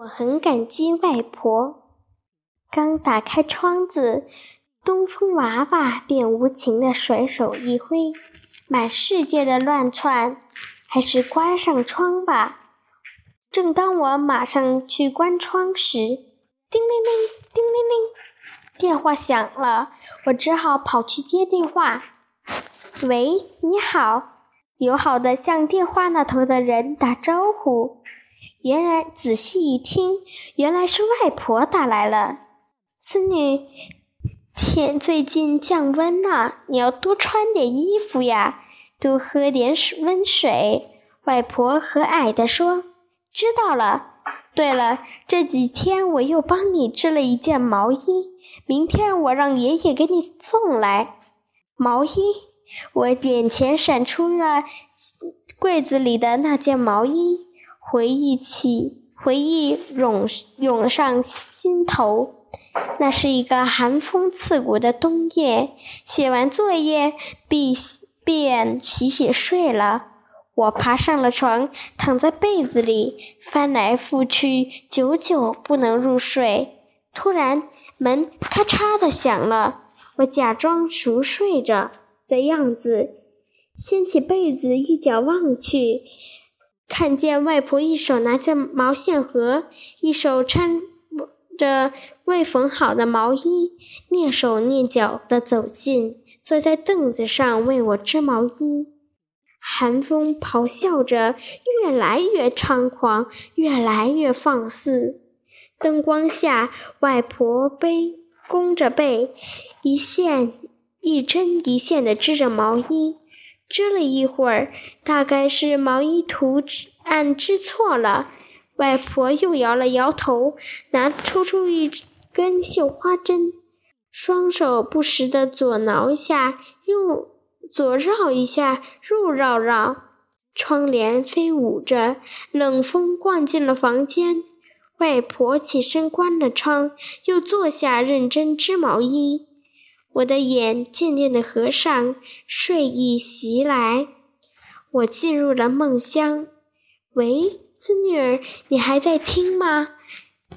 我很感激外婆。刚打开窗子，东风娃娃便无情地甩手一挥，满世界的乱窜。还是关上窗吧。正当我马上去关窗时，叮铃铃，叮铃铃，电话响了。我只好跑去接电话。喂，你好，友好的向电话那头的人打招呼。原来仔细一听，原来是外婆打来了。孙女，天最近降温了，你要多穿点衣服呀。多喝点水温水，外婆和蔼地说：“知道了。对了，这几天我又帮你织了一件毛衣，明天我让爷爷给你送来。”毛衣，我眼前闪出了柜子里的那件毛衣，回忆起，回忆涌涌上心头。那是一个寒风刺骨的冬夜，写完作业必。便洗洗睡了。我爬上了床，躺在被子里翻来覆去，久久不能入睡。突然，门咔嚓的响了。我假装熟睡着的样子，掀起被子一角望去，看见外婆一手拿着毛线盒，一手搀着未缝好的毛衣，蹑手蹑脚地走近。坐在凳子上为我织毛衣，寒风咆哮着，越来越猖狂，越来越放肆。灯光下，外婆背弓着背，一线一针一线地织着毛衣。织了一会儿，大概是毛衣图案织错了，外婆又摇了摇头，拿抽出一根绣花针。双手不时地左挠一下，右左绕一下，右绕绕。窗帘飞舞着，冷风灌进了房间。外婆起身关了窗，又坐下认真织毛衣。我的眼渐渐地合上，睡意袭来，我进入了梦乡。喂，孙女儿，你还在听吗？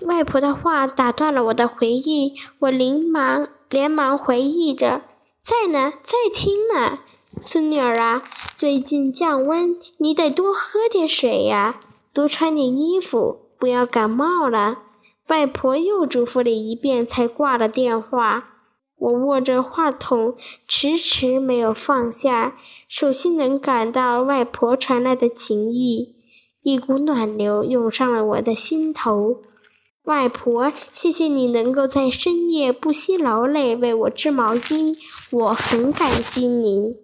外婆的话打断了我的回忆，我连忙连忙回忆着，在呢，在听呢。孙女儿啊，最近降温，你得多喝点水呀，多穿点衣服，不要感冒了。外婆又嘱咐了一遍，才挂了电话。我握着话筒，迟迟没有放下，手心能感到外婆传来的情意，一股暖流涌上了我的心头。外婆，谢谢你能够在深夜不惜劳累为我织毛衣，我很感激您。